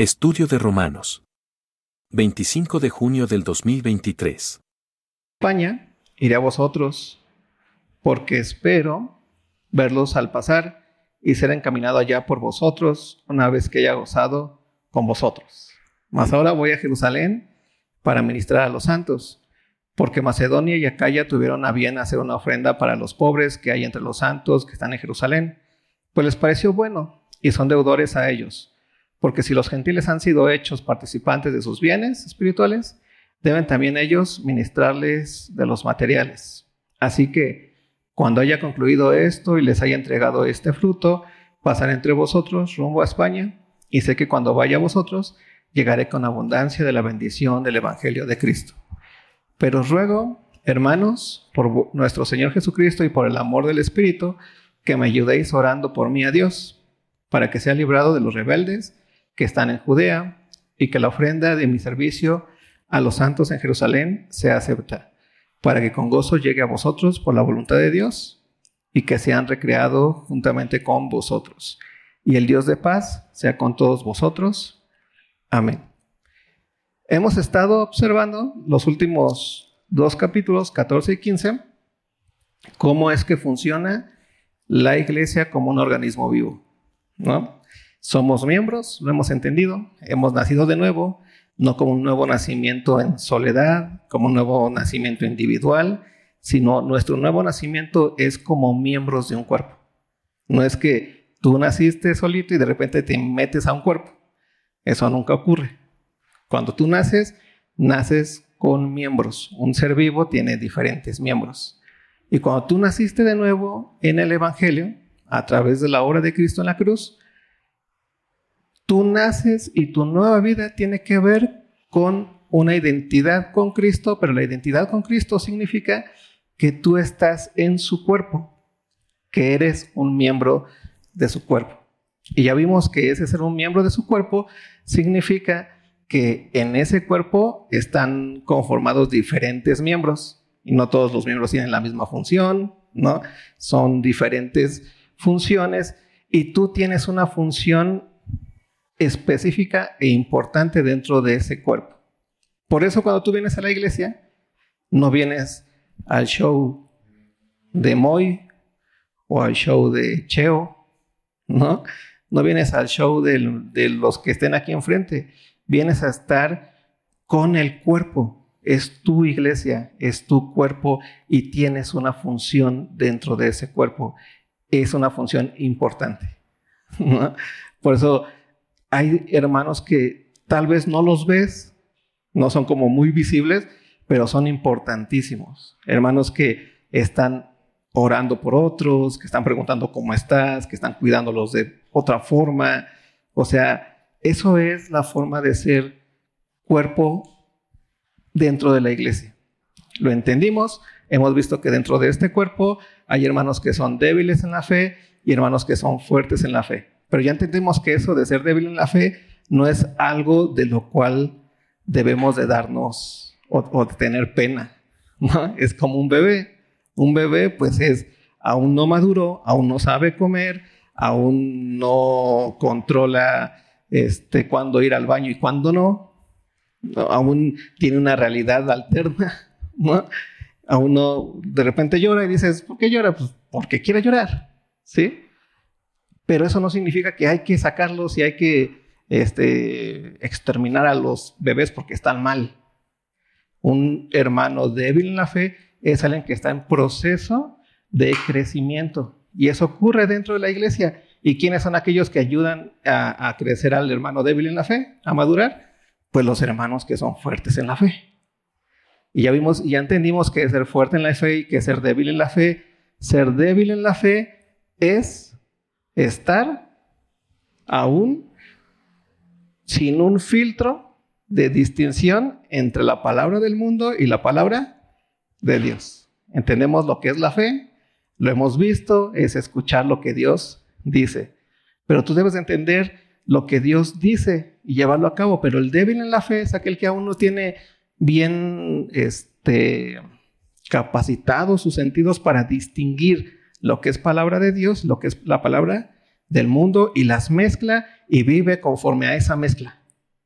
Estudio de Romanos. 25 de junio del 2023. España, iré a vosotros, porque espero verlos al pasar y ser encaminado allá por vosotros una vez que haya gozado con vosotros. Mas ahora voy a Jerusalén para ministrar a los santos, porque Macedonia y Acaya tuvieron a bien hacer una ofrenda para los pobres que hay entre los santos que están en Jerusalén, pues les pareció bueno y son deudores a ellos, porque si los gentiles han sido hechos participantes de sus bienes espirituales, deben también ellos ministrarles de los materiales. Así que cuando haya concluido esto y les haya entregado este fruto, pasaré entre vosotros rumbo a España, y sé que cuando vaya a vosotros, llegaré con abundancia de la bendición del Evangelio de Cristo. Pero os ruego, hermanos, por nuestro Señor Jesucristo y por el amor del Espíritu, que me ayudéis orando por mí a Dios, para que sea librado de los rebeldes que están en Judea, y que la ofrenda de mi servicio a los santos en Jerusalén sea acepta, para que con gozo llegue a vosotros por la voluntad de Dios, y que sean recreado juntamente con vosotros. Y el Dios de paz sea con todos vosotros. Amén. Hemos estado observando los últimos dos capítulos, 14 y 15, cómo es que funciona la iglesia como un organismo vivo, ¿no? Somos miembros, lo hemos entendido, hemos nacido de nuevo, no como un nuevo nacimiento en soledad, como un nuevo nacimiento individual, sino nuestro nuevo nacimiento es como miembros de un cuerpo. No es que tú naciste solito y de repente te metes a un cuerpo. Eso nunca ocurre. Cuando tú naces, naces con miembros. Un ser vivo tiene diferentes miembros. Y cuando tú naciste de nuevo en el Evangelio, a través de la obra de Cristo en la cruz, tú naces y tu nueva vida tiene que ver con una identidad con Cristo, pero la identidad con Cristo significa que tú estás en su cuerpo, que eres un miembro de su cuerpo. Y ya vimos que ese ser un miembro de su cuerpo significa que en ese cuerpo están conformados diferentes miembros y no todos los miembros tienen la misma función, ¿no? Son diferentes funciones y tú tienes una función específica e importante dentro de ese cuerpo. Por eso cuando tú vienes a la iglesia, no vienes al show de Moy o al show de Cheo, ¿no? No vienes al show de, los que estén aquí enfrente, vienes a estar con el cuerpo, es tu iglesia, es tu cuerpo y tienes una función dentro de ese cuerpo. Es una función importante. Por eso hay hermanos que tal vez no los ves, no son como muy visibles, pero son importantísimos. Hermanos que están orando por otros, que están preguntando cómo estás, que están cuidándolos de otra forma. O sea, eso es la forma de ser cuerpo dentro de la iglesia. Lo entendimos, hemos visto que dentro de este cuerpo hay hermanos que son débiles en la fe y hermanos que son fuertes en la fe. Pero ya entendimos que eso de ser débil en la fe no es algo de lo cual debemos de darnos o, de tener pena. Es como un bebé. Un bebé pues es aún no maduro, aún no sabe comer, aún no controla este, cuándo ir al baño y cuándo no aún tiene una realidad alterna. Aún no, de repente llora y dices, ¿por qué llora? Pues porque quiere llorar, ¿sí? Pero eso no significa que hay que sacarlos y hay que este, exterminar a los bebés porque están mal. Un hermano débil en la fe es alguien que está en proceso de crecimiento. Y eso ocurre dentro de la iglesia. ¿Y quiénes son aquellos que ayudan a, a crecer al hermano débil en la fe, a madurar? pues los hermanos que son fuertes en la fe. Y ya vimos, ya entendimos que ser fuerte en la fe y que ser débil en la fe, ser débil en la fe es estar aún sin un filtro de distinción entre la palabra del mundo y la palabra de Dios. Entendemos lo que es la fe, lo hemos visto, es escuchar lo que Dios dice. Pero tú debes entender lo que Dios dice y llevarlo a cabo, pero el débil en la fe es aquel que aún no tiene bien este, capacitados sus sentidos para distinguir lo que es palabra de Dios, lo que es la palabra del mundo y las mezcla y vive conforme a esa mezcla.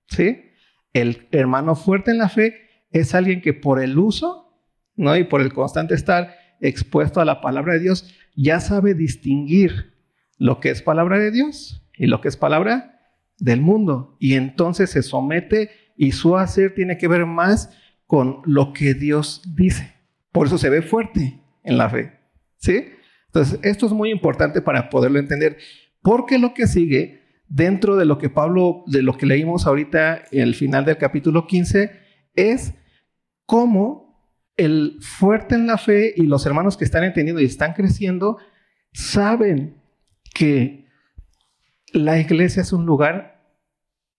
¿Sí? El hermano fuerte en la fe es alguien que por el uso, ¿no? Y por el constante estar expuesto a la palabra de Dios, ya sabe distinguir lo que es palabra de Dios y lo que es palabra del mundo. Y entonces se somete y su hacer tiene que ver más con lo que Dios dice. Por eso se ve fuerte en la fe. ¿Sí? Entonces, esto es muy importante para poderlo entender, porque lo que sigue dentro de lo que Pablo, de lo que leímos ahorita en el final del capítulo 15, es cómo el fuerte en la fe y los hermanos que están entendiendo y están creciendo saben que la iglesia es un lugar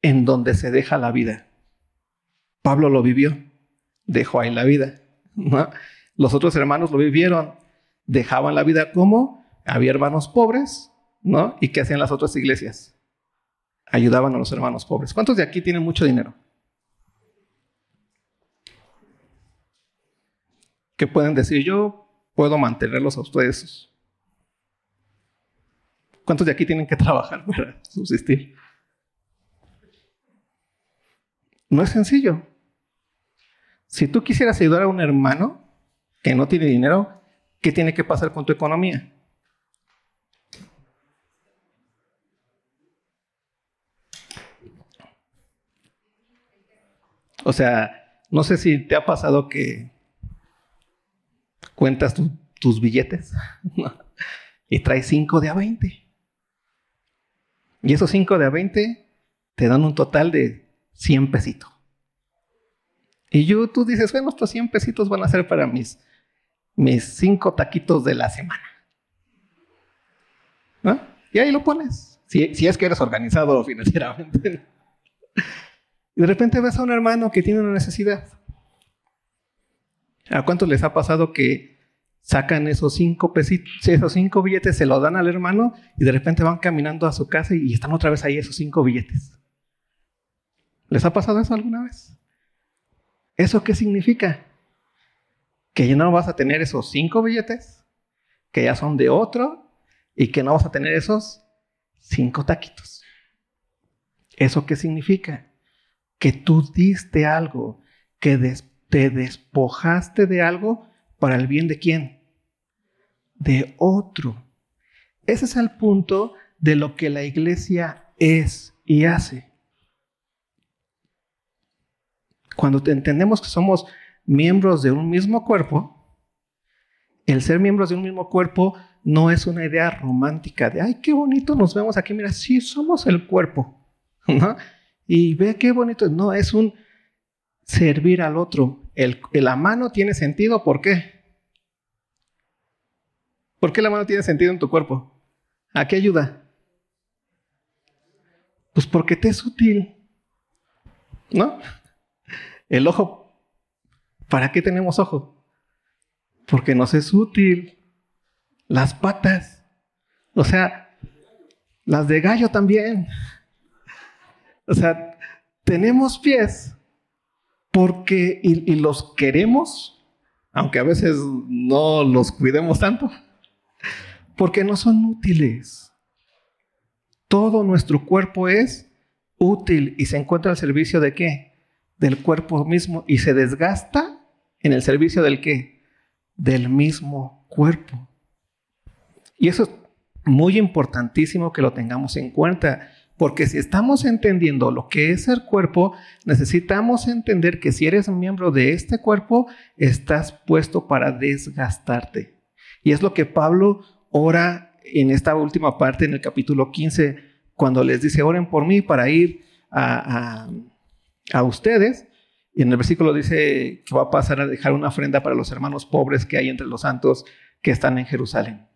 en donde se deja la vida. Pablo lo vivió, dejó ahí la vida. Los otros hermanos lo vivieron, dejaban la vida como había hermanos pobres, ¿no? ¿Y qué hacían las otras iglesias? Ayudaban a los hermanos pobres. ¿Cuántos de aquí tienen mucho dinero? ¿Qué pueden decir? Yo puedo mantenerlos a ustedes. ¿Cuántos de aquí tienen que trabajar para subsistir? No es sencillo. Si tú quisieras ayudar a un hermano que no tiene dinero, ¿qué tiene que pasar con tu economía? O sea, no sé si te ha pasado que cuentas tus billetes y traes 5 de a 20. Y esos 5 de a 20 te dan un total de 100 pesitos. Y yo, tú dices, bueno, estos 100 pesitos van a ser para mis mis cinco taquitos de la semana. ¿No? Y ahí lo pones. Si, si es que eres organizado financieramente. Y de repente ves a un hermano que tiene una necesidad. ¿A cuántos les ha pasado que sacan esos cinco pesitos, esos cinco billetes, se los dan al hermano y de repente van caminando a su casa y están otra vez ahí esos cinco billetes? ¿Les ha pasado eso alguna vez? ¿Eso qué significa? Que ya no vas a tener esos cinco billetes, que ya son de otro, y que no vas a tener esos cinco taquitos. ¿Eso qué significa? Que tú diste algo, que te despojaste de algo para el bien de quién? De otro. Ese es el punto de lo que la iglesia es y hace. Cuando entendemos que somos miembros de un mismo cuerpo, el ser miembros de un mismo cuerpo no es una idea romántica de, ay, qué bonito nos vemos aquí, mira, sí somos el cuerpo, ¿no? Y ve qué bonito, no, es un servir al otro. El, la mano tiene sentido, ¿por qué? ¿Por qué la mano tiene sentido en tu cuerpo? ¿A qué ayuda? Pues porque te es útil, ¿no? El ojo ¿Para qué tenemos ojo? Porque nos es útil. Las patas. O sea, las de gallo también. O sea, tenemos pies porque y, y, los queremos, aunque a veces no los cuidemos tanto, porque no son útiles. Todo nuestro cuerpo es útil y se encuentra al servicio de qué? Del cuerpo mismo y se desgasta en el servicio del qué? Del mismo cuerpo. Y eso es muy importantísimo que lo tengamos en cuenta, porque si estamos entendiendo lo que es el cuerpo, necesitamos entender que si eres miembro de este cuerpo, estás puesto para desgastarte. Y es lo que Pablo ora en esta última parte, en el capítulo 15, cuando les dice, oren por mí para ir a, a, a ustedes y en el versículo dice que va a pasar a dejar una ofrenda para los hermanos pobres que hay entre los santos que están en Jerusalén.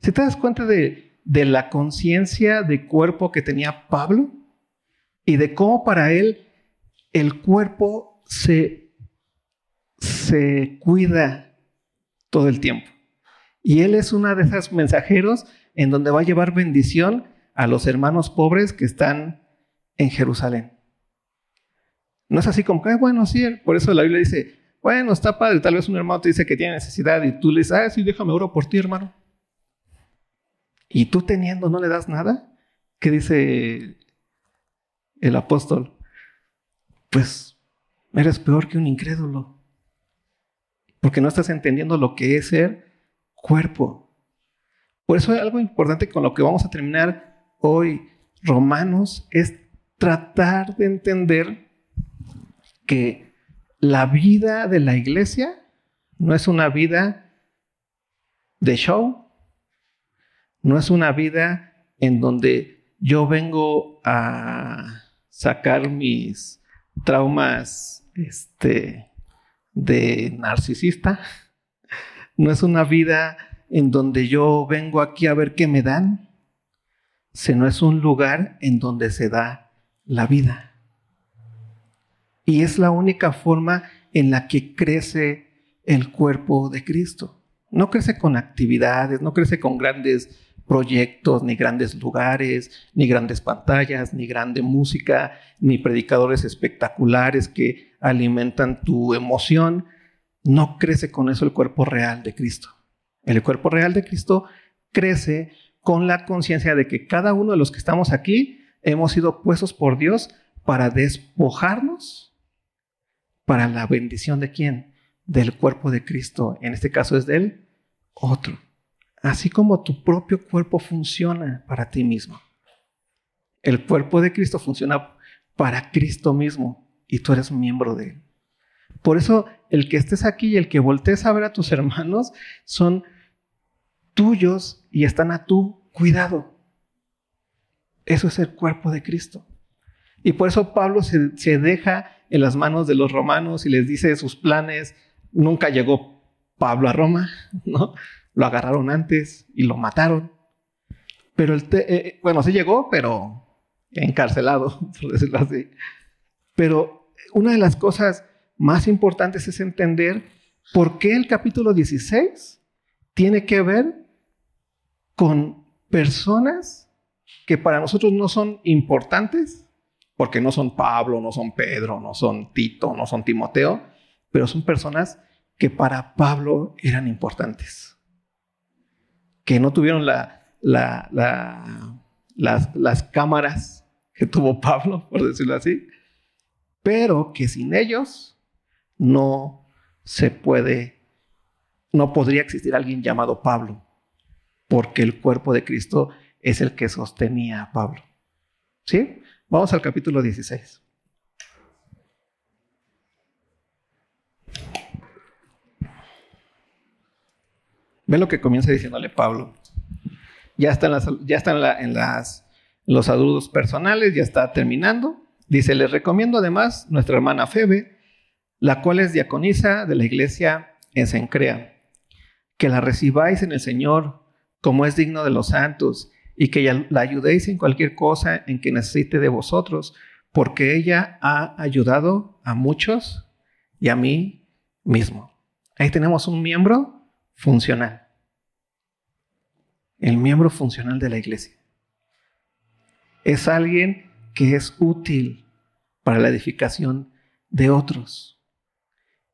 Si te das cuenta de, de la conciencia de cuerpo que tenía Pablo y de cómo para él el cuerpo se, se cuida todo el tiempo. Y él es uno de esos mensajeros en donde va a llevar bendición a los hermanos pobres que están en Jerusalén. No es así como que, bueno, sí, por eso la Biblia dice, bueno, está padre, tal vez un hermano te dice que tiene necesidad y tú le dices, ah, sí, déjame oro por ti, hermano. Y tú teniendo no le das nada. ¿Qué dice el apóstol? pues eres peor que un incrédulo. Porque no estás entendiendo lo que es ser cuerpo. Por eso algo importante con lo que vamos a terminar hoy, Romanos, es tratar de entender que la vida de la iglesia no es una vida de show, no es una vida en donde yo vengo a sacar mis traumas este, de narcisista, no es una vida en donde yo vengo aquí a ver qué me dan, sino es un lugar en donde se da la vida. Y es la única forma en la que crece el cuerpo de Cristo. No crece con actividades, no crece con grandes proyectos, ni grandes lugares, ni grandes pantallas, ni grande música, ni predicadores espectaculares que alimentan tu emoción. No crece con eso el cuerpo real de Cristo. El cuerpo real de Cristo crece con la conciencia de que cada uno de los que estamos aquí hemos sido puestos por Dios para despojarnos para la bendición de quién? Del cuerpo de Cristo. En este caso es del otro. Así como tu propio cuerpo funciona para ti mismo. El cuerpo de Cristo funciona para Cristo mismo y tú eres miembro de él. Por eso el que estés aquí y el que voltees a ver a tus hermanos son tuyos y están a tu cuidado. Eso es el cuerpo de Cristo. Y por eso Pablo se, se, deja en las manos de los romanos y les dice sus planes. Nunca llegó Pablo a Roma, ¿no? Lo agarraron antes y lo mataron. Pero el, eh, eh, bueno, sí llegó, pero encarcelado, por decirlo así. Pero una de las cosas más importantes es entender por qué el capítulo 16 tiene que ver con personas que para nosotros no son importantes, porque no son Pablo, no son Pedro, no son Tito, no son Timoteo, pero son personas que para Pablo eran importantes, que no tuvieron la, la, las, las cámaras que tuvo Pablo, por decirlo así, pero que sin ellos no se puede, no podría existir alguien llamado Pablo porque el cuerpo de Cristo es el que sostenía a Pablo. ¿Sí? Vamos al capítulo 16. Ven lo que comienza diciéndole Pablo. Ya está en, las, ya está en, las, los saludos personales, ya está terminando. Dice, les recomiendo además nuestra hermana Febe, la cual es diaconisa de la iglesia en Sencrea, que la recibáis en el Señor como es digno de los santos, y que la ayudéis en cualquier cosa en que necesite de vosotros, porque ella ha ayudado a muchos y a mí mismo. Ahí tenemos un miembro funcional. El miembro funcional de la iglesia. Es alguien que es útil para la edificación de otros.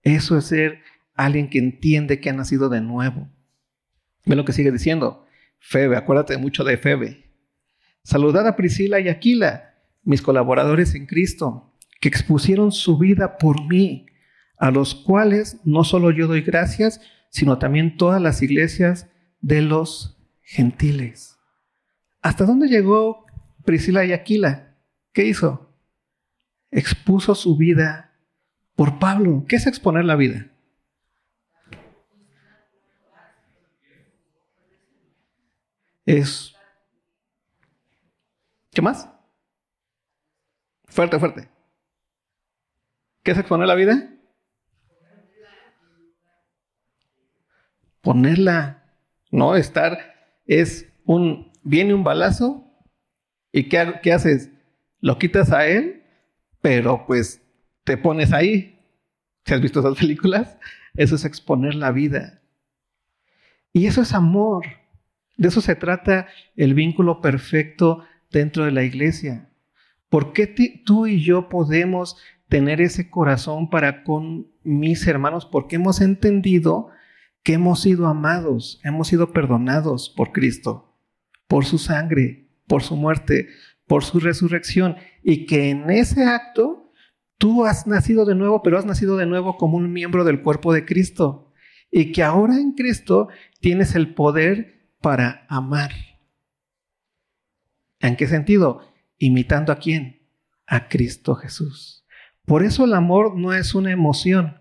Eso es ser alguien que entiende que ha nacido de nuevo Ve lo que sigue diciendo. Febe, acuérdate mucho de Febe. Saludad a Priscila y Aquila, mis colaboradores en Cristo, que expusieron su vida por mí, a los cuales no solo yo doy gracias, sino también todas las iglesias de los gentiles. ¿Hasta dónde llegó Priscila y Aquila? ¿Qué hizo? Expuso su vida por Pablo. ¿Qué es exponer la vida? Es... ¿Qué más? Fuerte, fuerte. ¿Qué es exponer la vida? Ponerla, no estar, es un, viene un balazo y ¿qué, qué haces? Lo quitas a él, pero pues te pones ahí. Si has visto esas películas, eso es exponer la vida. Y eso es amor. De eso se trata el vínculo perfecto dentro de la iglesia. ¿Por qué tú y yo podemos tener ese corazón para con mis hermanos? Porque hemos entendido que hemos sido amados, hemos sido perdonados por Cristo, por su sangre, por su muerte, por su resurrección, y que en ese acto tú has nacido de nuevo, pero has nacido de nuevo como un miembro del cuerpo de Cristo. Y que ahora en Cristo tienes el poder para amar. ¿En qué sentido? Imitando a quién? A Cristo Jesús. Por eso el amor no es una emoción.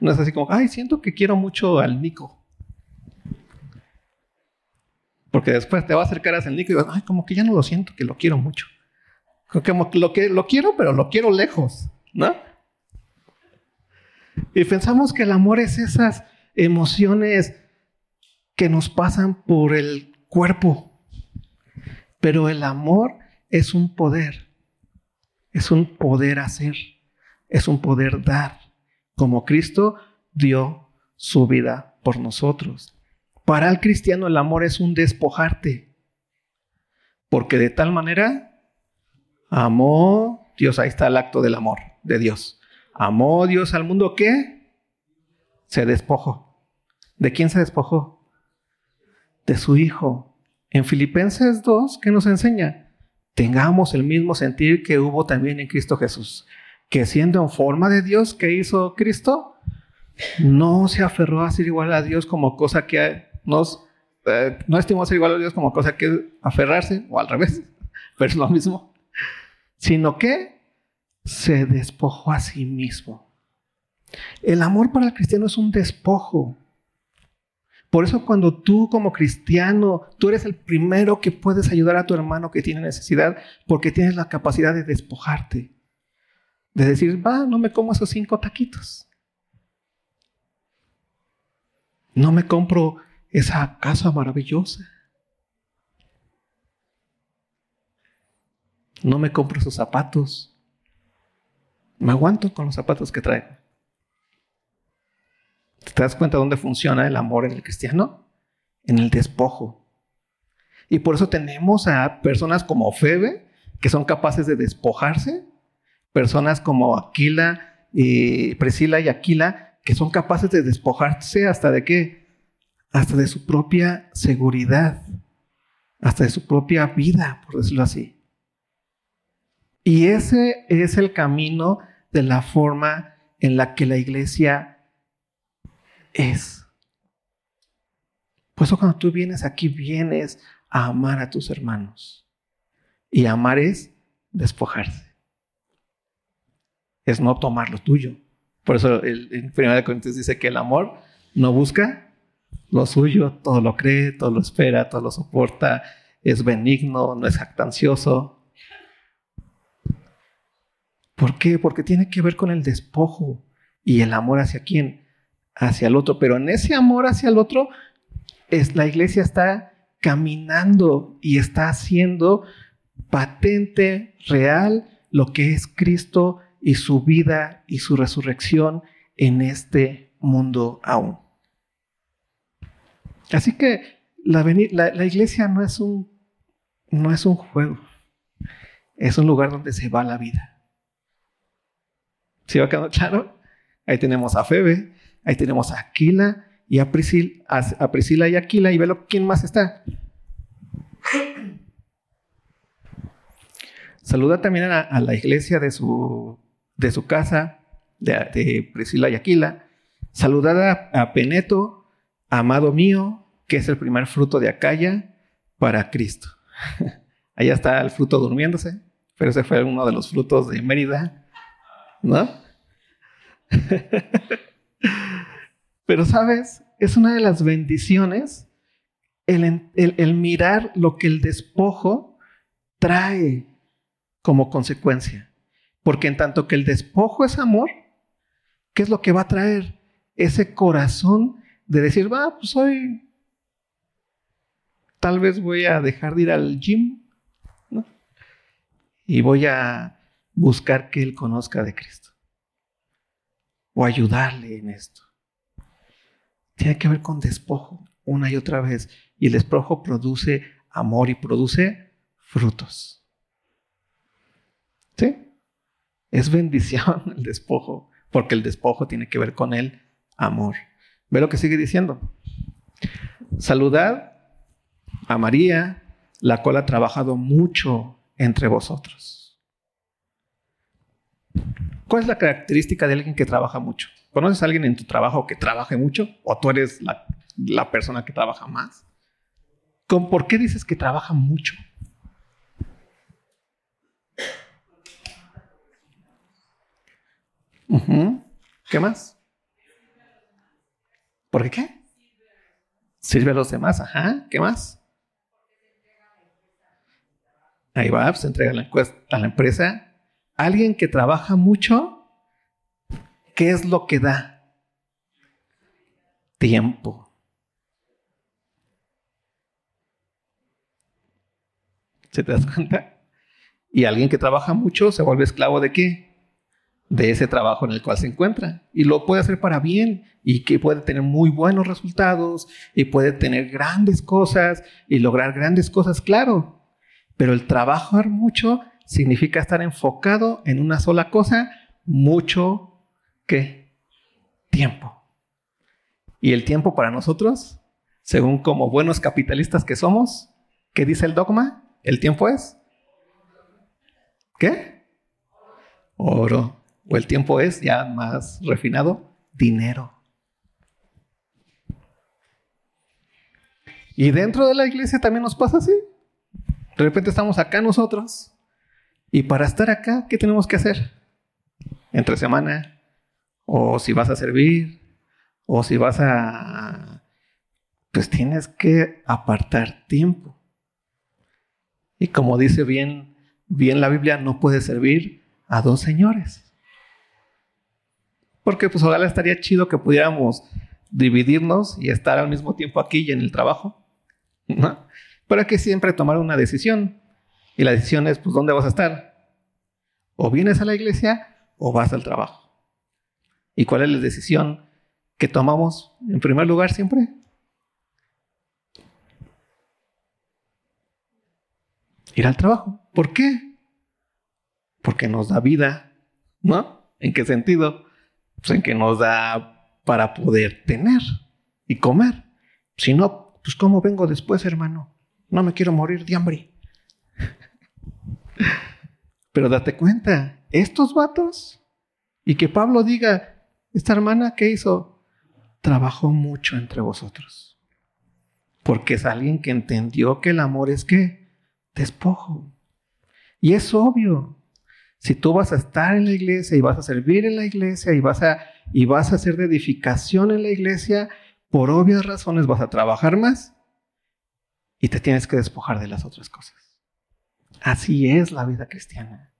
No es así como, ay, siento que quiero mucho al Nico. Porque después te va a acercar a ese Nico y vas, ay, como que ya no lo siento, que lo quiero mucho. Como que lo, que lo quiero, pero lo quiero lejos, ¿no? Y pensamos que el amor es esas emociones que nos pasan por el cuerpo. Pero el amor es un poder. Es un poder hacer. Es un poder dar. Como Cristo dio su vida por nosotros. Para el cristiano el amor es un despojarte. Porque de tal manera amó Dios. Ahí está el acto del amor de Dios. Amó Dios al mundo que se despojó. ¿De quién se despojó? De su Hijo. En Filipenses 2, ¿qué nos enseña? Tengamos el mismo sentir que hubo también en Cristo Jesús, que siendo en forma de Dios que hizo Cristo, no se aferró a ser igual a Dios como cosa que nos, eh, no estimó ser igual a Dios como cosa que aferrarse, o al revés, pero es lo mismo, sino que se despojó a sí mismo. El amor para el cristiano es un despojo. Por eso cuando tú como cristiano, tú eres el primero que puedes ayudar a tu hermano que tiene necesidad porque tienes la capacidad de despojarte. De decir, va, no me como esos cinco taquitos. No me compro esa casa maravillosa. No me compro esos zapatos. Me aguanto con los zapatos que traigo. ¿Te das cuenta dónde funciona el amor en el cristiano? En el despojo. Y por eso tenemos a personas como Febe, que son capaces de despojarse, personas como Aquila y Priscila y Aquila, que son capaces de despojarse hasta de qué? Hasta de su propia seguridad, hasta de su propia vida, por decirlo así. Y ese es el camino de la forma en la que la iglesia es. Por eso cuando tú vienes aquí, vienes a amar a tus hermanos. Y amar es despojarse. Es no tomar lo tuyo. Por eso el, en 1 Corintios dice que el amor no busca lo suyo, todo lo cree, todo lo espera, todo lo soporta, es benigno, no es jactancioso. ¿Por qué? Porque tiene que ver con el despojo y el amor hacia quién? Hacia el otro, pero en ese amor hacia el otro, es, la iglesia está caminando y está haciendo patente, real, lo que es Cristo y su vida y su resurrección en este mundo aún. Así que la, iglesia no es, un, no es un juego, es un lugar donde se va la vida. ¿Sí va quedando claro? Ahí tenemos a Febe, Ahí tenemos a Aquila y a, Priscila, a, Priscila y Aquila. Y velo quién más está. Saluda también a, la iglesia de su, de su casa, de, Priscila y Aquila. Saludad a, Peneto, amado mío, que es el primer fruto de Acaya para Cristo. Allá está el fruto durmiéndose, pero ese fue uno de los frutos de Mérida, ¿no? Pero sabes, es una de las bendiciones el, mirar lo que el despojo trae como consecuencia. Porque en tanto que el despojo es amor, ¿qué es lo que va a traer? Ese corazón de decir, va, pues hoy tal vez voy a dejar de ir al gym y voy a buscar que Él conozca de Cristo o ayudarle en esto tiene que ver con despojo una y otra vez. Y el despojo produce amor y produce frutos. ¿Sí? Es bendición el despojo, porque el despojo tiene que ver con el amor. Ve lo que sigue diciendo. Saludad a María, la cual ha trabajado mucho entre vosotros. ¿Cuál es la característica de alguien que trabaja mucho? ¿Conoces a alguien en tu trabajo que trabaje mucho? ¿O tú eres la, la persona que trabaja más? ¿Con, ¿Por qué dices que trabaja mucho? ¿Qué más? ¿Por qué? Sirve a los demás, ajá. ¿Qué más? Ahí va, se entrega la a la empresa. Alguien que trabaja mucho, ¿qué es lo que da? Tiempo. ¿Se te das cuenta? Y alguien que trabaja mucho se vuelve esclavo de qué? de ese trabajo en el cual se encuentra. Y lo puede hacer para bien y que puede tener muy buenos resultados y puede tener grandes cosas y lograr grandes cosas, claro. Pero el trabajar mucho significa estar enfocado en una sola cosa, mucho ¿qué? Tiempo. Y el tiempo para nosotros, según como buenos capitalistas que somos, ¿qué dice el dogma? El tiempo es ¿Qué? Oro o el tiempo es ya más refinado, dinero. Y dentro de la iglesia también nos pasa así. De repente estamos acá nosotros y para estar acá, ¿qué tenemos que hacer? Entre semana, o si vas a servir, o si vas a... Pues tienes que apartar tiempo. Y como dice bien, bien la Biblia, no puede servir a dos señores. Porque pues ojalá estaría chido que pudiéramos dividirnos y estar al mismo tiempo aquí y en el trabajo. Pero hay que siempre tomar una decisión. Y la decisión es, pues, ¿dónde vas a estar? O vienes a la iglesia o vas al trabajo. ¿Y cuál es la decisión que tomamos en primer lugar siempre? Ir al trabajo. ¿Por qué? Porque nos da vida, ¿no? ¿En qué sentido? pues, en que nos da para poder tener y comer. Si no, pues ¿cómo vengo después, hermano? No me quiero morir de hambre. Pero date cuenta, estos vatos, y que Pablo diga, esta hermana que hizo, trabajó mucho entre vosotros. Porque es alguien que entendió que el amor es que despojo. Y es obvio, si tú vas a estar en la iglesia y vas a servir en la iglesia y vas a, y vas a hacer de edificación en la iglesia, por obvias razones vas a trabajar más y te tienes que despojar de las otras cosas. Así es la vida cristiana.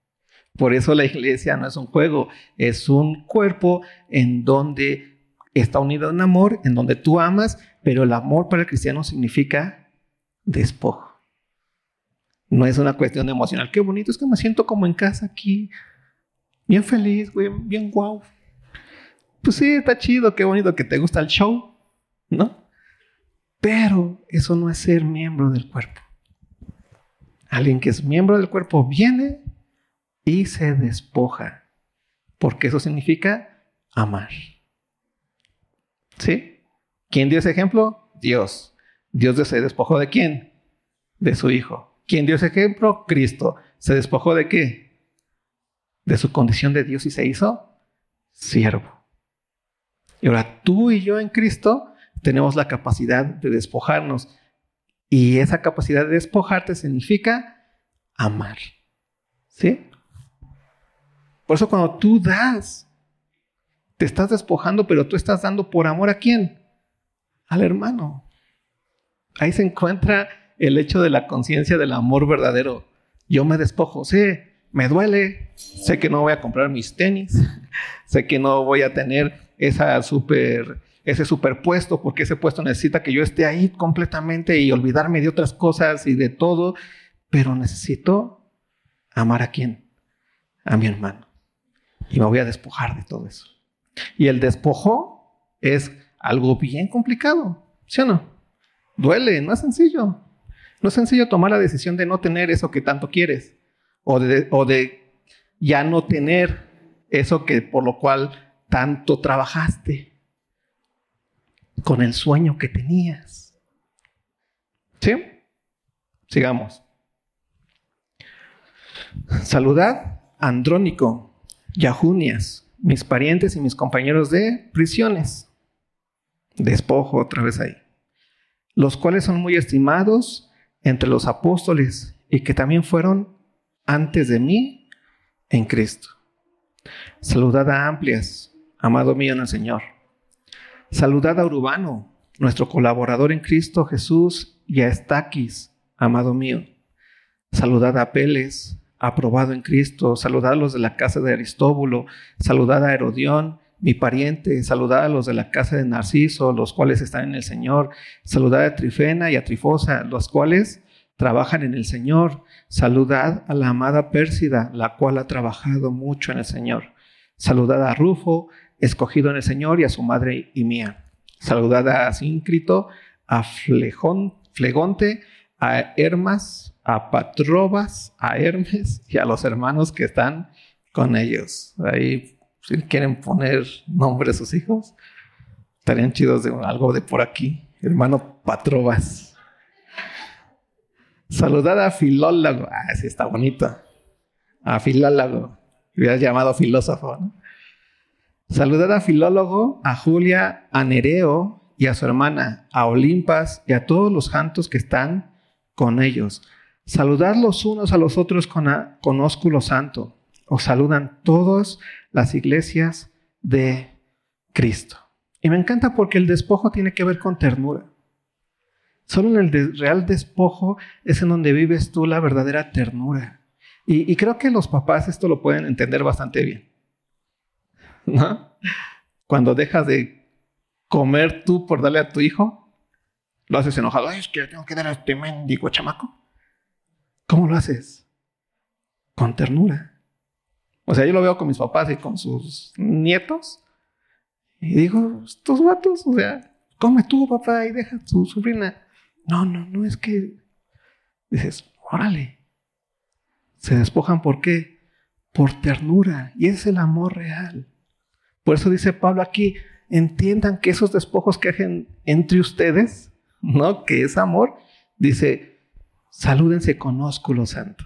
Por eso la iglesia no es un juego, es un cuerpo en donde está unido en amor, en donde tú amas, pero el amor para el cristiano significa despojo. No es una cuestión emocional. Qué bonito, es que me siento como en casa aquí. Bien feliz, güey, bien guau. Pues sí, está chido, qué bonito que te gusta el show, ¿no? Pero eso no es ser miembro del cuerpo. Alguien que es miembro del cuerpo viene y se despoja. Porque eso significa amar. ¿Sí? ¿Quién dio ese ejemplo? Dios. Dios se despojó de quién? De su hijo. ¿Quién dio ese ejemplo? Cristo. ¿Se despojó de qué? De su condición de Dios y se hizo siervo. Y ahora tú y yo en Cristo tenemos la capacidad de despojarnos. Y esa capacidad de despojarte significa amar. ¿Sí? Por eso cuando tú das, te estás despojando, pero tú estás dando por amor a quién? Al hermano. Ahí se encuentra el hecho de la conciencia del amor verdadero. Yo me despojo, sé, me duele, sé que no voy a comprar mis tenis, sé que no voy a tener esa super, ese superpuesto porque ese puesto necesita que yo esté ahí completamente y olvidarme de otras cosas y de todo, pero necesito amar a quién? A mi hermano. Y me voy a despojar de todo eso. Y el despojo es algo bien complicado, ¿sí o no? Duele, no es sencillo. No es sencillo tomar la decisión de no tener eso que tanto quieres o de, o de ya no tener eso que por lo cual tanto trabajaste con el sueño que tenías. ¿Sí? Sigamos. Saludad Andrónico, Yahunias, mis parientes y mis compañeros de prisiones. Despojo otra vez ahí. Los cuales son muy estimados entre los apóstoles y que también fueron antes de mí en Cristo. Saludad a Amplias, amado mío en el Señor. Saludad a Urbano, nuestro colaborador en Cristo Jesús, y a Estaquis, amado mío. Saludad a Peles, aprobado en Cristo. Saludad a los de la casa de Aristóbulo. Saludad a Herodión, mi pariente. Saludad a los de la casa de Narciso, los cuales están en el Señor. Saludad a Trifena y a Trifosa, los cuales trabajan en el Señor. Saludad a la amada Pérsida, la cual ha trabajado mucho en el Señor. Saludad a Rufo, escogido en el Señor, y a su madre y mía. Saludad a Síncrito, a Flegón, Flegonte, a Hermas, a Patrobas, a Hermes y a los hermanos que están con ellos. Ahí, si quieren poner nombre a sus hijos, estarían chidos de algo de por aquí. Hermano Patrobas. Saludad a Filólogo. Ah, sí, está bonito. A Filólogo. Hubieras llamado filósofo, ¿no? Saludad a Filólogo, a Julia, a Nereo y a su hermana, a Olimpas y a todos los santos que están con ellos. Saludad los unos a los otros con, con ósculo santo. Os saludan todas las iglesias de Cristo. Y me encanta porque el despojo tiene que ver con ternura. Solo en el real despojo es en donde vives tú la verdadera ternura. Y, creo que los papás esto lo pueden entender bastante bien. ¿no? Cuando dejas de comer tú por darle a tu hijo, lo haces enojado. es que tengo que dar a este mendigo chamaco. ¿Cómo lo haces? Con ternura. O sea, yo lo veo con mis papás y con sus nietos. Y digo, estos gatos, o sea, come tú, papá, y deja a tu sobrina. No, no, no es que. Dices, órale. Se despojan por qué? Por ternura. Y es el amor real. Por eso dice Pablo aquí, entiendan que esos despojos que hacen entre ustedes, ¿no? Que es amor, dice, salúdense con ósculo santo.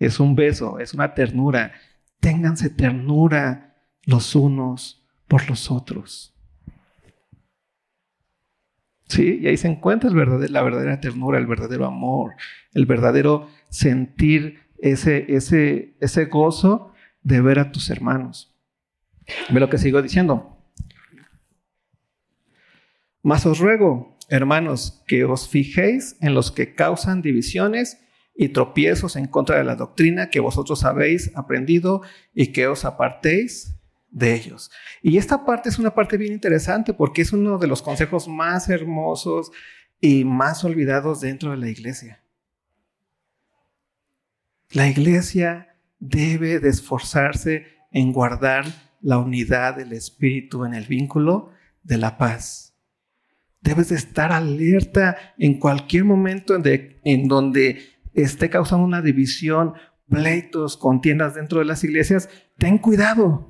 Es un beso, es una ternura. Ténganse ternura los unos por los otros. ¿Sí? Y ahí se encuentra la verdadera ternura, el verdadero amor, el verdadero sentir ese, ese, ese gozo de ver a tus hermanos. Ve lo que sigo diciendo. Mas os ruego, hermanos, que os fijéis en los que causan divisiones y tropiezos en contra de la doctrina que vosotros habéis aprendido y que os apartéis de ellos. Y esta parte es una parte bien interesante porque es uno de los consejos más hermosos y más olvidados dentro de la iglesia. La iglesia debe de esforzarse en guardar la unidad del Espíritu en el vínculo de la paz. Debes de estar alerta en cualquier momento en, donde esté causando una división, pleitos, contiendas dentro de las iglesias. Ten cuidado,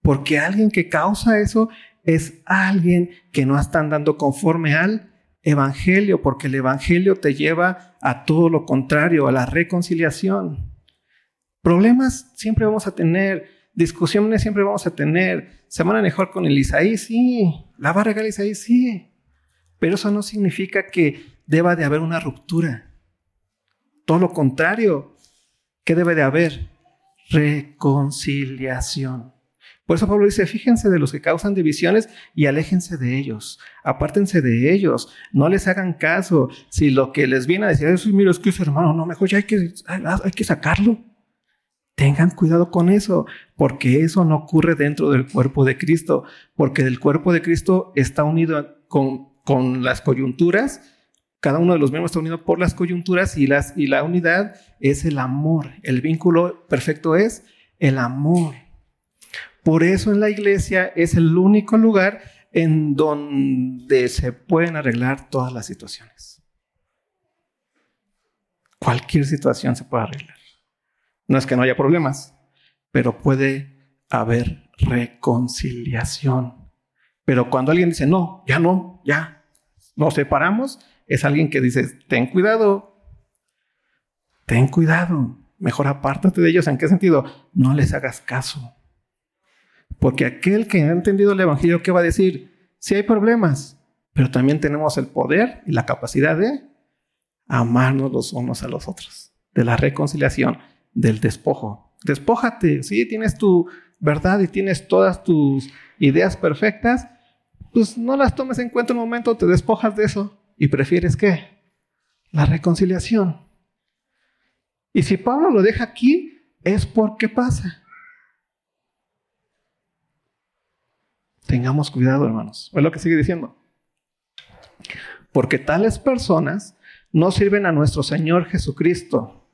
porque alguien que causa eso es alguien que no está andando conforme al evangelio, porque el evangelio te lleva a todo lo contrario, a la reconciliación. Problemas siempre vamos a tener, discusiones siempre vamos a tener. ¿Se van a mejor con el Isaí? Sí. ¿La va a? Sí. Pero eso no significa que deba de haber una ruptura. Todo lo contrario. ¿Qué debe de haber? Reconciliación. Por eso Pablo dice, fíjense de los que causan divisiones y aléjense de ellos, apártense de ellos, no les hagan caso. Si lo que les viene a decir es, mira, es que es hermano, no, mejor ya hay que, hay que sacarlo. Tengan cuidado con eso, porque eso no ocurre dentro del cuerpo de Cristo, porque el cuerpo de Cristo está unido con, con las coyunturas, cada uno de los miembros está unido por las coyunturas y, y la unidad es el amor. El vínculo perfecto es el amor. Por eso en la iglesia es el único lugar en donde se pueden arreglar todas las situaciones. Cualquier situación se puede arreglar. No es que no haya problemas, pero puede haber reconciliación. Pero cuando alguien dice, no, ya no, ya, nos separamos, es alguien que dice, ten cuidado, ten cuidado. mejor apártate de ellos. ¿En qué sentido? No les hagas caso. Porque aquel que ha entendido el Evangelio, ¿qué va a decir? Si hay problemas, pero también tenemos el poder y la capacidad de amarnos los unos a los otros, de la reconciliación, del despojo. Despójate, si tienes tu verdad y tienes todas tus ideas perfectas, pues no las tomes en cuenta un momento, te despojas de eso y prefieres qué? La reconciliación. Y si Pablo lo deja aquí, es porque pasa. Tengamos cuidado, hermanos. Es lo que sigue diciendo. Porque tales personas no sirven a nuestro Señor Jesucristo.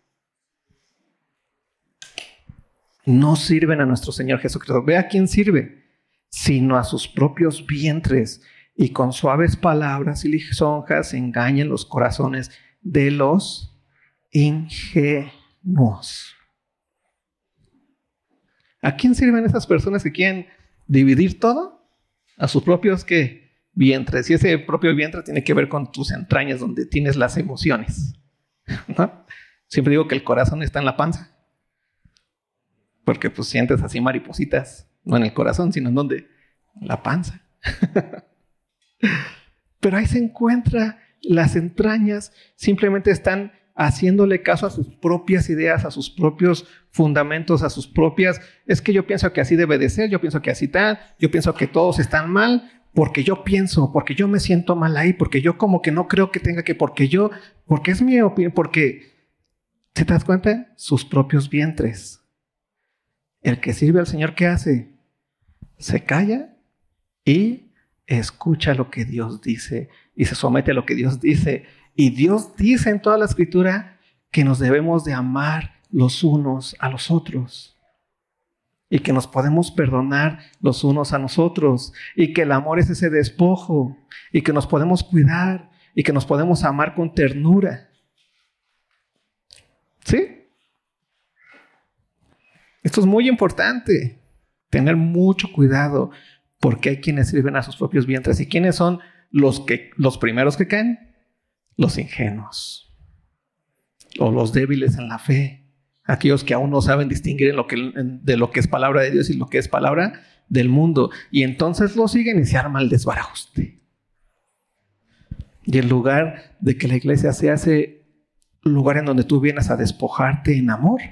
No sirven a nuestro Señor Jesucristo. Ve a quién sirve, sino a sus propios vientres y con suaves palabras y lisonjas engañan los corazones de los ingenuos. ¿A quién sirven esas personas que quieren dividir todo? A sus propios que vientres. Y ese propio vientre tiene que ver con tus entrañas, donde tienes las emociones. Siempre digo que el corazón está en la panza. Porque pues sientes así maripositas, no en el corazón, sino en donde? La panza. Pero ahí se encuentra las entrañas, simplemente están haciéndole caso a sus propias ideas, a sus propios fundamentos, a sus propias, es que yo pienso que así debe de ser, yo pienso que así está, yo pienso que todos están mal, porque yo pienso, porque yo me siento mal ahí, porque yo como que no creo que tenga que, porque yo, porque es mi opinión, porque, ¿te das cuenta? Sus propios vientres. El que sirve al Señor, ¿qué hace? Se calla y escucha lo que Dios dice y se somete a lo que Dios dice. Y Dios dice en toda la escritura que nos debemos de amar los unos a los otros y que nos podemos perdonar los unos a nosotros y que el amor es ese despojo y que nos podemos cuidar y que nos podemos amar con ternura. ¿Sí? Esto es muy importante, tener mucho cuidado porque hay quienes sirven a sus propios vientres. ¿Y quiénes son los, que, los primeros que caen? Los ingenuos o los débiles en la fe. Aquellos que aún no saben distinguir de lo que es palabra de Dios y lo que es palabra del mundo. Y entonces lo siguen y se arma el desbarajuste. Y en lugar de que la iglesia sea ese lugar en donde tú vienes a despojarte en amor,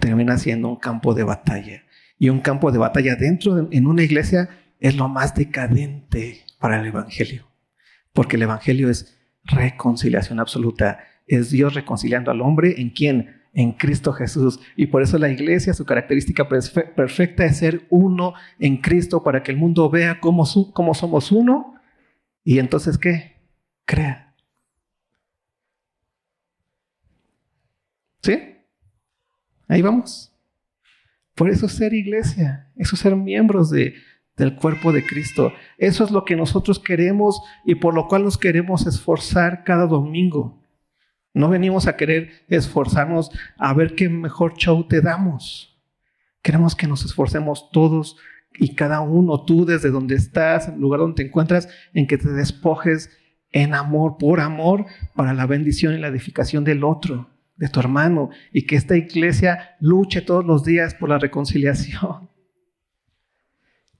termina siendo un campo de batalla y un campo de batalla dentro en una iglesia es lo más decadente para el Evangelio. Porque el Evangelio es reconciliación absoluta. Es Dios reconciliando al hombre en quién? En Cristo Jesús. Y por eso la iglesia, su característica perfecta es ser uno en Cristo para que el mundo vea cómo somos uno. Y entonces, ¿qué? Crea. ¿Sí? Ahí vamos. Por eso ser iglesia, eso ser miembros de, del cuerpo de Cristo. Eso es lo que nosotros queremos y por lo cual nos queremos esforzar cada domingo. No venimos a querer esforzarnos a ver qué mejor show te damos. Queremos que nos esforcemos todos y cada uno, tú desde donde estás, el lugar donde te encuentras, en que te despojes en amor, por amor, para la bendición y la edificación del otro de tu hermano y que esta iglesia luche todos los días por la reconciliación.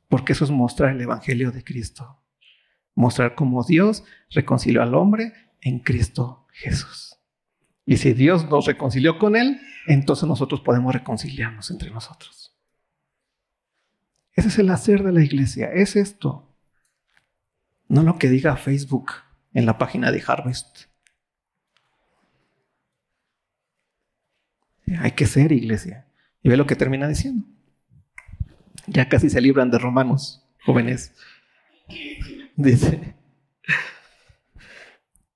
Porque eso es mostrar el Evangelio de Cristo. Mostrar cómo Dios reconcilió al hombre en Cristo Jesús. Y si Dios nos reconcilió con Él, entonces nosotros podemos reconciliarnos entre nosotros. Ese es el hacer de la iglesia, es esto. No lo que diga Facebook en la página de Harvest. Hay que ser iglesia. Y ve lo que termina diciendo. Ya casi se libran de romanos, jóvenes. Dice,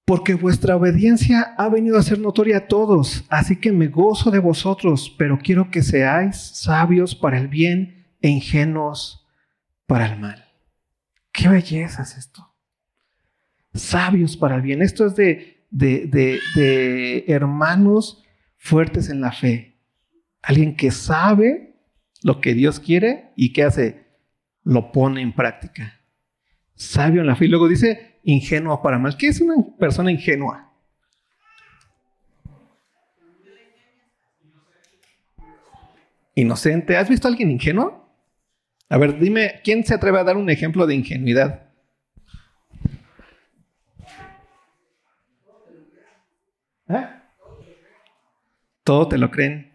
porque vuestra obediencia ha venido a ser notoria a todos, así que me gozo de vosotros, pero quiero que seáis sabios para el bien e ingenuos para el mal. Qué belleza es esto. Sabios para el bien. Esto es de, de, de, de hermanos fuertes en la fe. Alguien que sabe lo que Dios quiere y que hace, lo pone en práctica. Sabio en la fe. Y luego dice, ingenuo para mal. ¿Qué es una persona ingenua? inocente. ¿Has visto a alguien ingenuo? A ver, dime, ¿quién se atreve a dar un ejemplo de ingenuidad? ¿Eh? Todo te lo creen.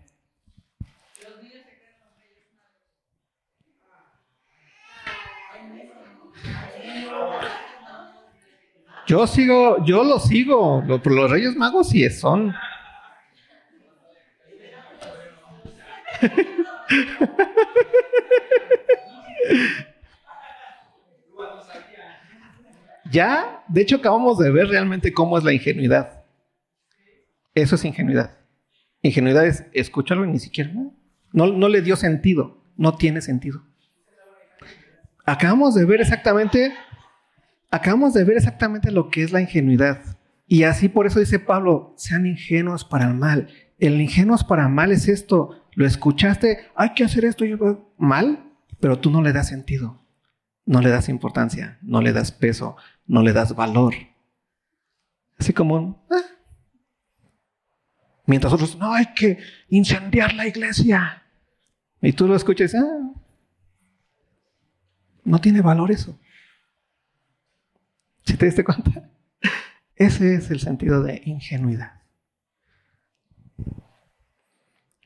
Yo sigo, yo lo sigo. Los, Reyes Magos sí son. ya, de hecho, acabamos de ver realmente cómo es la ingenuidad. Eso es ingenuidad. Ingenuidad es escucharlo y ni siquiera. No, no le dio sentido. No tiene sentido. Acabamos de ver exactamente acabamos de ver exactamente lo que es la ingenuidad. Y así por eso dice Pablo, sean ingenuos para el mal. El ingenuos para el mal es esto. Lo escuchaste, hay que hacer esto mal, pero tú no le das sentido. No le das importancia, no le das peso, no le das valor. Así como, ah". Mientras otros, no, hay que incendiar la iglesia. Y tú lo escuchas, ah, no tiene valor eso. ¿Si te diste cuenta? Ese es el sentido de ingenuidad.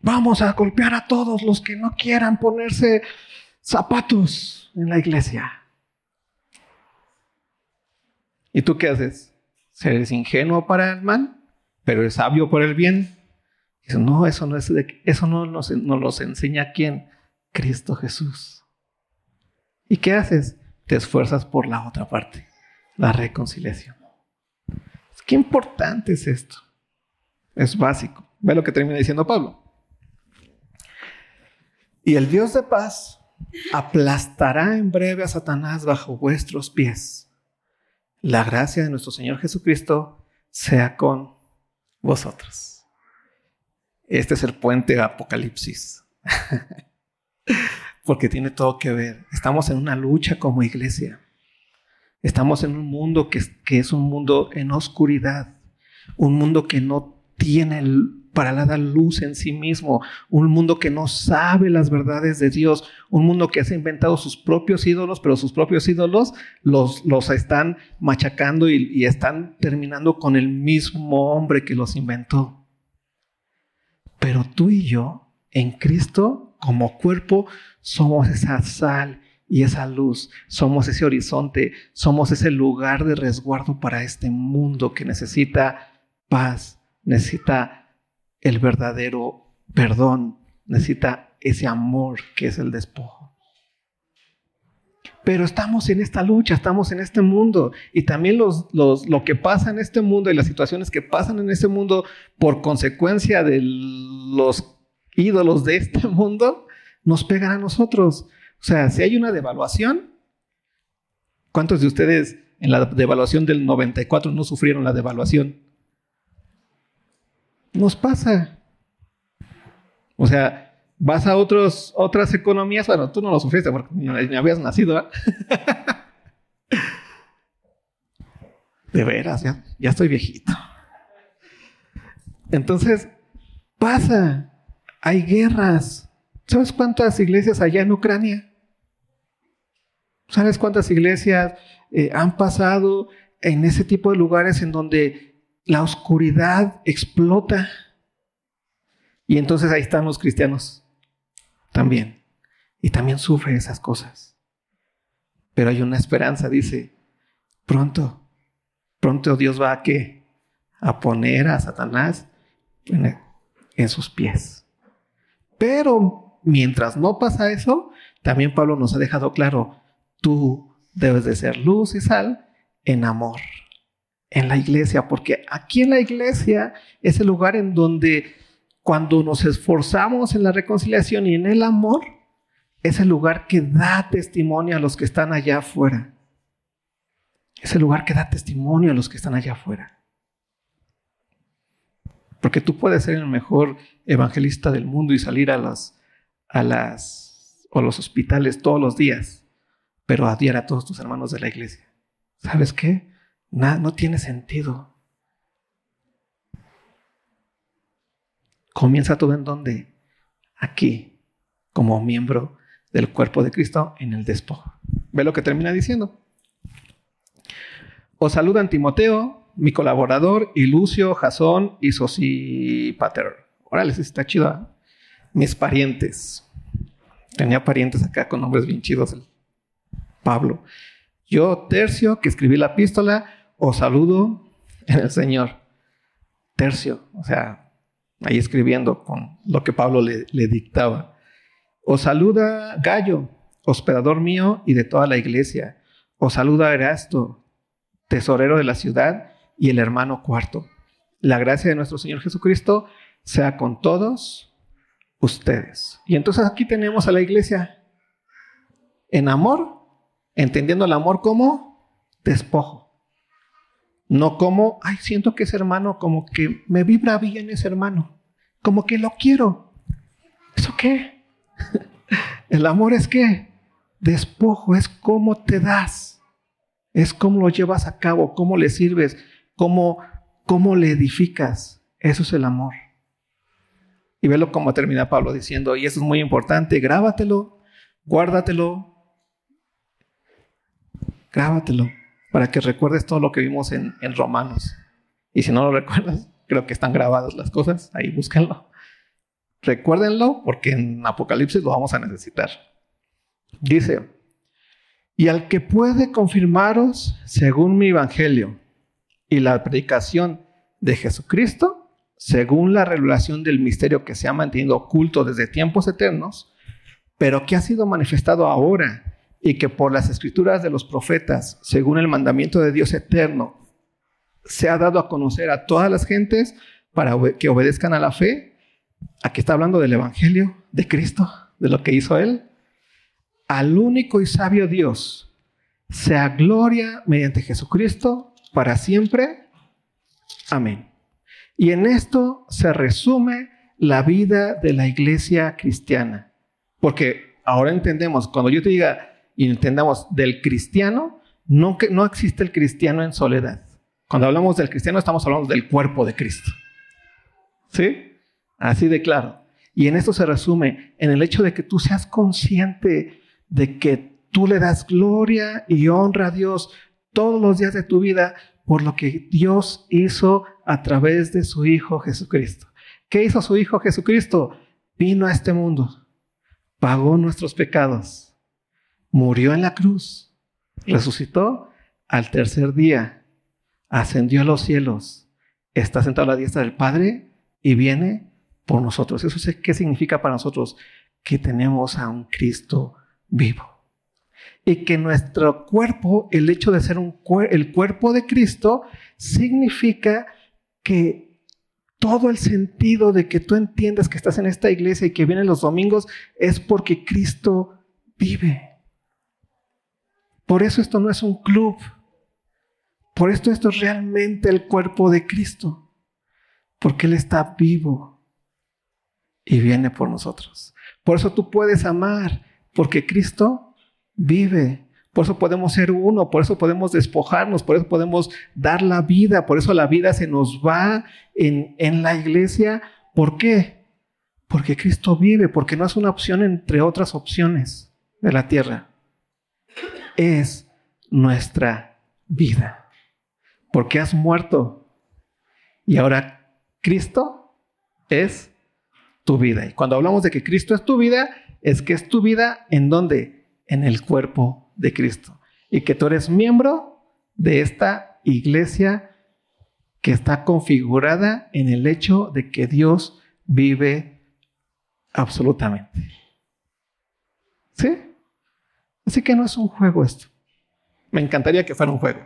Vamos a golpear a todos los que no quieran ponerse zapatos en la iglesia. ¿Y tú qué haces? ¿Eres ingenuo para el mal, pero eres sabio por el bien? Dice, no, eso no es eso no nos, nos los enseña quién, Cristo Jesús. ¿Y qué haces? Te esfuerzas por la otra parte la reconciliación. Qué importante es esto. Es básico. Ve lo que termina diciendo Pablo. Y el Dios de paz aplastará en breve a Satanás bajo vuestros pies. La gracia de nuestro Señor Jesucristo sea con vosotros. Este es el puente de Apocalipsis. Porque tiene todo que ver. Estamos en una lucha como iglesia. Estamos en un mundo que, es un mundo en oscuridad, un mundo que no tiene para nada luz en sí mismo, un mundo que no sabe las verdades de Dios, un mundo que ha inventado sus propios ídolos, pero sus propios ídolos los, los están machacando y, y están terminando con el mismo hombre que los inventó. Pero tú y yo, en Cristo, como cuerpo, somos esa sal y esa luz, somos ese horizonte, somos ese lugar de resguardo para este mundo que necesita paz, necesita el verdadero perdón, necesita ese amor que es el despojo. Pero estamos en esta lucha, estamos en este mundo y también los, lo que pasa en este mundo y las situaciones que pasan en este mundo por consecuencia de los ídolos de este mundo nos pegan a nosotros. O sea, si hay una devaluación, ¿cuántos de ustedes en la devaluación del 94 no sufrieron la devaluación? Nos pasa. O sea, vas a otros, otras economías, bueno, tú no lo sufriste porque ni, habías nacido, ¿eh? De veras, ya, ya estoy viejito. Entonces, pasa, hay guerras. ¿Sabes cuántas iglesias allá en Ucrania? ¿Sabes cuántas iglesias eh, han pasado en ese tipo de lugares en donde la oscuridad explota? Y entonces ahí están los cristianos también. Y también sufren esas cosas. Pero hay una esperanza, dice, pronto, pronto Dios va a qué? A poner a Satanás en, en sus pies. Pero mientras no pasa eso, también Pablo nos ha dejado claro, tú debes de ser luz y sal en amor, en la iglesia, porque aquí en la iglesia es el lugar en donde cuando nos esforzamos en la reconciliación y en el amor, es el lugar que da testimonio a los que están allá afuera. Es el lugar que da testimonio a los que están allá afuera. Porque tú puedes ser el mejor evangelista del mundo y salir a las, a las, a los hospitales todos los días pero odiar a todos tus hermanos de la iglesia. ¿Sabes qué? No tiene sentido. Comienza todo en donde? Aquí, como miembro del cuerpo de Cristo en el despojo. Ve lo que termina diciendo. Os saludan Timoteo, mi colaborador, y Lucio, Jasón y Sosipater. Órale, está chido. ¿eh? Mis parientes. Tenía parientes acá con nombres bien chidos. Pablo. Yo, Tercio, que escribí la epístola, os saludo en el Señor. Tercio, o sea, ahí escribiendo con lo que Pablo le, dictaba. Os saluda Gallo, hospedador mío y de toda la iglesia. Os saluda Erasto, tesorero de la ciudad, y el hermano cuarto. La gracia de nuestro Señor Jesucristo sea con todos ustedes. Y entonces aquí tenemos a la iglesia en amor, entendiendo el amor como despojo. No como, ay, siento que ese hermano como que me vibra bien ese hermano, como que lo quiero. ¿Eso qué? el amor es qué? Despojo, es cómo te das, es cómo lo llevas a cabo, cómo le sirves, cómo, cómo le edificas. Eso es el amor. Y velo cómo termina Pablo diciendo, y eso es muy importante, grábatelo, guárdatelo, grábatelo, para que recuerdes todo lo que vimos en, Romanos. Y si no lo recuerdas, creo que están grabadas las cosas, ahí búsquenlo. Recuérdenlo porque en Apocalipsis lo vamos a necesitar. Dice, y al que puede confirmaros según mi evangelio y la predicación de Jesucristo, según la revelación del misterio que se ha mantenido oculto desde tiempos eternos, pero que ha sido manifestado ahora y que por las escrituras de los profetas, según el mandamiento de Dios eterno, se ha dado a conocer a todas las gentes para que obedezcan a la fe. Aquí está hablando del Evangelio de Cristo, de lo que hizo Él. Al único y sabio Dios, sea gloria mediante Jesucristo para siempre. Amén. Y en esto se resume la vida de la iglesia cristiana. Porque ahora entendemos, cuando yo te diga y entendamos del cristiano, no, no existe el cristiano en soledad. Cuando hablamos del cristiano estamos hablando del cuerpo de Cristo. ¿Sí? Así de claro. Y en esto se resume en el hecho de que tú seas consciente de que tú le das gloria y honra a Dios todos los días de tu vida por lo que Dios hizo a través de su Hijo Jesucristo. ¿Qué hizo su Hijo Jesucristo? Vino a este mundo, pagó nuestros pecados, murió en la cruz, resucitó al tercer día, ascendió a los cielos, está sentado a la diestra del Padre y viene por nosotros. ¿Eso qué significa para nosotros? Que tenemos a un Cristo vivo y que nuestro cuerpo, el hecho de ser un, el cuerpo de Cristo, significa que todo el sentido de que tú entiendas que estás en esta iglesia y que vienen los domingos es porque Cristo vive. Por eso esto no es un club. Por esto esto es realmente el cuerpo de Cristo. Porque Él está vivo y viene por nosotros. Por eso tú puedes amar, porque Cristo vive. Por eso podemos ser uno, por eso podemos despojarnos, por eso podemos dar la vida, por eso la vida se nos va en, en la iglesia. ¿Por qué? Porque Cristo vive, porque no es una opción entre otras opciones de la tierra. Es nuestra vida. Porque has muerto y ahora Cristo es tu vida. Y cuando hablamos de que Cristo es tu vida, es que es tu vida en donde en el cuerpo de Cristo. Y que tú eres miembro de esta iglesia que está configurada en el hecho de que Dios vive absolutamente. ¿Sí? Así que no es un juego esto. Me encantaría que fuera un juego.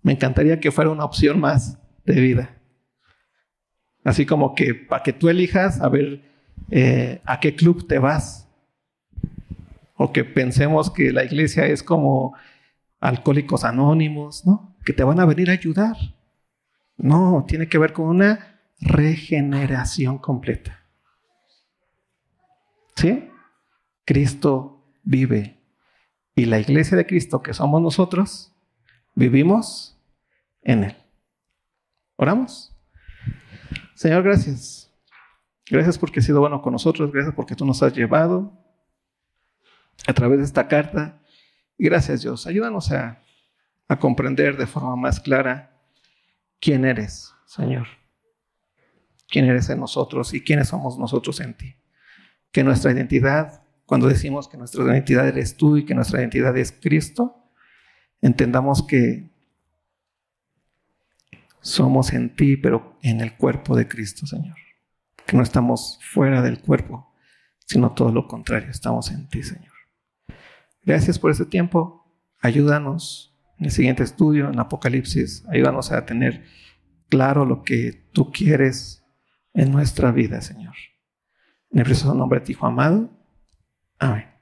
Me encantaría que fuera una opción más de vida. Así como que para que tú elijas a ver eh, a qué club te vas o que pensemos que la iglesia es como alcohólicos anónimos, ¿no? Que te van a venir a ayudar. No, tiene que ver con una regeneración completa. ¿Sí? Cristo vive. Y la iglesia de Cristo, que somos nosotros, vivimos en Él. ¿Oramos? Señor, gracias. Gracias porque has sido bueno con nosotros. Gracias porque tú nos has llevado a través de esta carta. Gracias Dios, ayúdanos a, a comprender de forma más clara quién eres, Señor. Quién eres en nosotros y quiénes somos nosotros en ti. Que nuestra identidad, cuando decimos que nuestra identidad eres tú y que nuestra identidad es Cristo, entendamos que somos en ti, pero en el cuerpo de Cristo, Señor. Que no estamos fuera del cuerpo, sino todo lo contrario, estamos en ti, Señor. Gracias por este tiempo. Ayúdanos en el siguiente estudio, en Apocalipsis. Ayúdanos a tener claro lo que tú quieres en nuestra vida, Señor. En el precioso nombre de ti, Hijo amado. Amén.